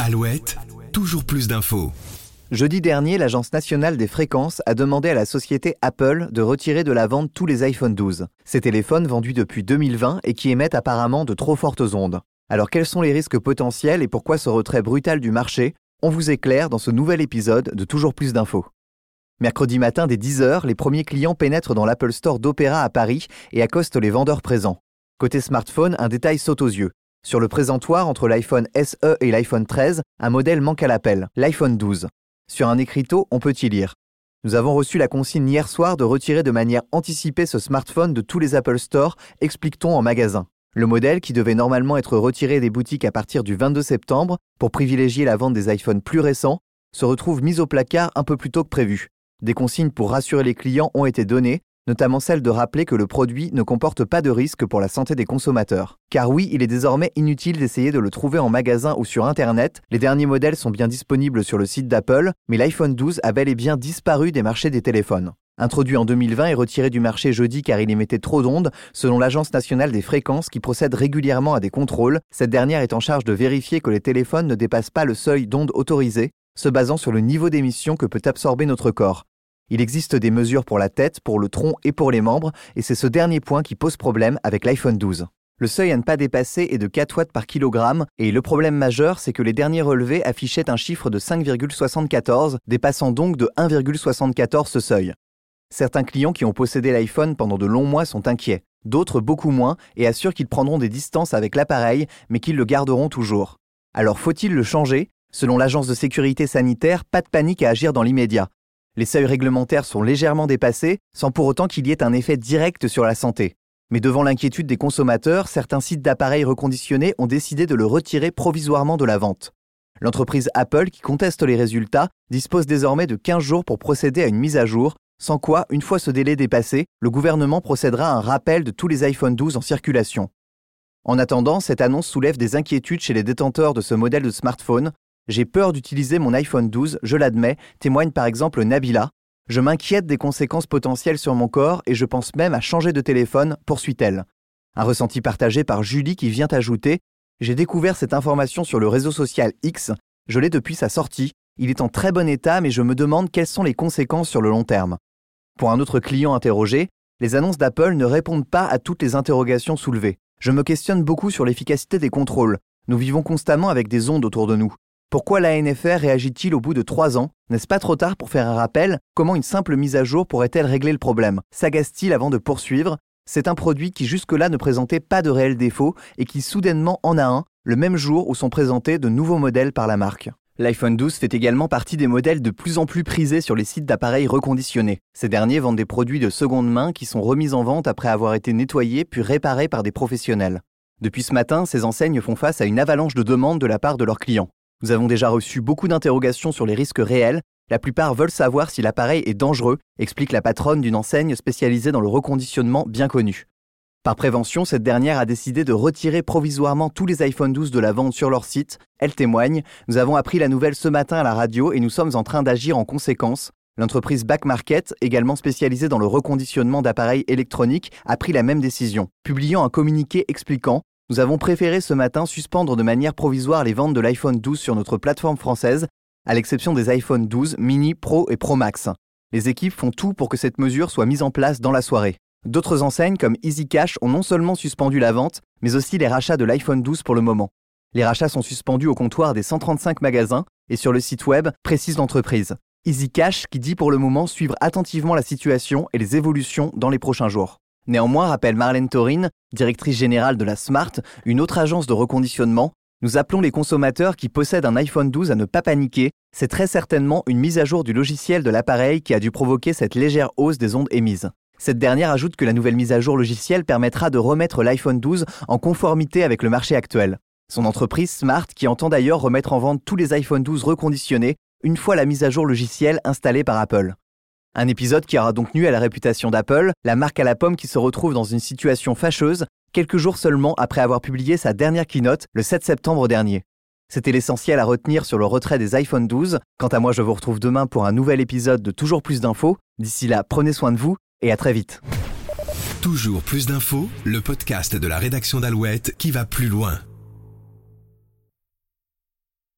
Alouette, toujours plus d'infos. Jeudi dernier, l'Agence nationale des fréquences a demandé à la société Apple de retirer de la vente tous les iPhone 12. Ces téléphones vendus depuis 2020 et qui émettent apparemment de trop fortes ondes. Alors quels sont les risques potentiels et pourquoi ce retrait brutal du marché? On vous éclaire dans ce nouvel épisode de Toujours plus d'infos. Mercredi matin dès 10h, les premiers clients pénètrent dans l'Apple Store d'Opéra à Paris et accostent les vendeurs présents. Côté smartphone, un détail saute aux yeux. Sur le présentoir entre l'iPhone SE et l'iPhone 13, un modèle manque à l'appel, l'iPhone 12. Sur un écriteau, on peut y lire. Nous avons reçu la consigne hier soir de retirer de manière anticipée ce smartphone de tous les Apple Store, explique-t-on en magasin. Le modèle, qui devait normalement être retiré des boutiques à partir du 22 septembre pour privilégier la vente des iPhones plus récents, se retrouve mis au placard un peu plus tôt que prévu. Des consignes pour rassurer les clients ont été données, notamment celle de rappeler que le produit ne comporte pas de risque pour la santé des consommateurs. Car oui, il est désormais inutile d'essayer de le trouver en magasin ou sur Internet, les derniers modèles sont bien disponibles sur le site d'Apple, mais l'iPhone 12 a bel et bien disparu des marchés des téléphones. Introduit en 2020 et retiré du marché jeudi car il émettait trop d'ondes, selon l'Agence nationale des fréquences qui procède régulièrement à des contrôles, cette dernière est en charge de vérifier que les téléphones ne dépassent pas le seuil d'ondes autorisé, se basant sur le niveau d'émission que peut absorber notre corps. Il existe des mesures pour la tête, pour le tronc et pour les membres, et c'est ce dernier point qui pose problème avec l'iPhone 12. Le seuil à ne pas dépasser est de 4 watts par kilogramme, et le problème majeur, c'est que les derniers relevés affichaient un chiffre de 5,74, dépassant donc de 1,74 ce seuil. Certains clients qui ont possédé l'iPhone pendant de longs mois sont inquiets, d'autres beaucoup moins, et assurent qu'ils prendront des distances avec l'appareil, mais qu'ils le garderont toujours. Alors faut-il le changer? Selon l'agence de sécurité sanitaire, pas de panique à agir dans l'immédiat. Les seuils réglementaires sont légèrement dépassés, sans pour autant qu'il y ait un effet direct sur la santé. Mais devant l'inquiétude des consommateurs, certains sites d'appareils reconditionnés ont décidé de le retirer provisoirement de la vente. L'entreprise Apple, qui conteste les résultats, dispose désormais de 15 jours pour procéder à une mise à jour, sans quoi, une fois ce délai dépassé, le gouvernement procédera à un rappel de tous les iPhone 12 en circulation. En attendant, cette annonce soulève des inquiétudes chez les détenteurs de ce modèle de smartphone, j'ai peur d'utiliser mon iPhone 12, je l'admets, témoigne par exemple Nabila. Je m'inquiète des conséquences potentielles sur mon corps et je pense même à changer de téléphone, poursuit-elle. Un ressenti partagé par Julie qui vient ajouter J'ai découvert cette information sur le réseau social X, je l'ai depuis sa sortie, il est en très bon état mais je me demande quelles sont les conséquences sur le long terme. Pour un autre client interrogé, les annonces d'Apple ne répondent pas à toutes les interrogations soulevées. Je me questionne beaucoup sur l'efficacité des contrôles. Nous vivons constamment avec des ondes autour de nous. Pourquoi l'ANFR réagit-il au bout de trois ans? N'est-ce pas trop tard pour faire un rappel? Comment une simple mise à jour pourrait-elle régler le problème? S'agace-t-il avant de poursuivre? C'est un produit qui jusque-là ne présentait pas de réels défauts et qui soudainement en a un, le même jour où sont présentés de nouveaux modèles par la marque. L'iPhone 12 fait également partie des modèles de plus en plus prisés sur les sites d'appareils reconditionnés. Ces derniers vendent des produits de seconde main qui sont remis en vente après avoir été nettoyés puis réparés par des professionnels. Depuis ce matin, ces enseignes font face à une avalanche de demandes de la part de leurs clients. Nous avons déjà reçu beaucoup d'interrogations sur les risques réels. La plupart veulent savoir si l'appareil est dangereux, explique la patronne d'une enseigne spécialisée dans le reconditionnement bien connue. Par prévention, cette dernière a décidé de retirer provisoirement tous les iPhone 12 de la vente sur leur site. Elle témoigne Nous avons appris la nouvelle ce matin à la radio et nous sommes en train d'agir en conséquence. L'entreprise Back Market, également spécialisée dans le reconditionnement d'appareils électroniques, a pris la même décision, publiant un communiqué expliquant nous avons préféré ce matin suspendre de manière provisoire les ventes de l'iPhone 12 sur notre plateforme française, à l'exception des iPhone 12 mini, Pro et Pro Max. Les équipes font tout pour que cette mesure soit mise en place dans la soirée. D'autres enseignes comme EasyCash ont non seulement suspendu la vente, mais aussi les rachats de l'iPhone 12 pour le moment. Les rachats sont suspendus au comptoir des 135 magasins et sur le site web, précise l'entreprise. EasyCash qui dit pour le moment suivre attentivement la situation et les évolutions dans les prochains jours. Néanmoins, rappelle Marlène Torin, directrice générale de la Smart, une autre agence de reconditionnement, nous appelons les consommateurs qui possèdent un iPhone 12 à ne pas paniquer. C'est très certainement une mise à jour du logiciel de l'appareil qui a dû provoquer cette légère hausse des ondes émises. Cette dernière ajoute que la nouvelle mise à jour logicielle permettra de remettre l'iPhone 12 en conformité avec le marché actuel. Son entreprise Smart qui entend d'ailleurs remettre en vente tous les iPhone 12 reconditionnés une fois la mise à jour logicielle installée par Apple. Un épisode qui aura donc nu à la réputation d'Apple, la marque à la pomme qui se retrouve dans une situation fâcheuse quelques jours seulement après avoir publié sa dernière keynote le 7 septembre dernier. C'était l'essentiel à retenir sur le retrait des iPhone 12. Quant à moi, je vous retrouve demain pour un nouvel épisode de Toujours plus d'infos. D'ici là, prenez soin de vous et à très vite. Toujours plus d'infos, le podcast de la rédaction d'Alouette qui va plus loin.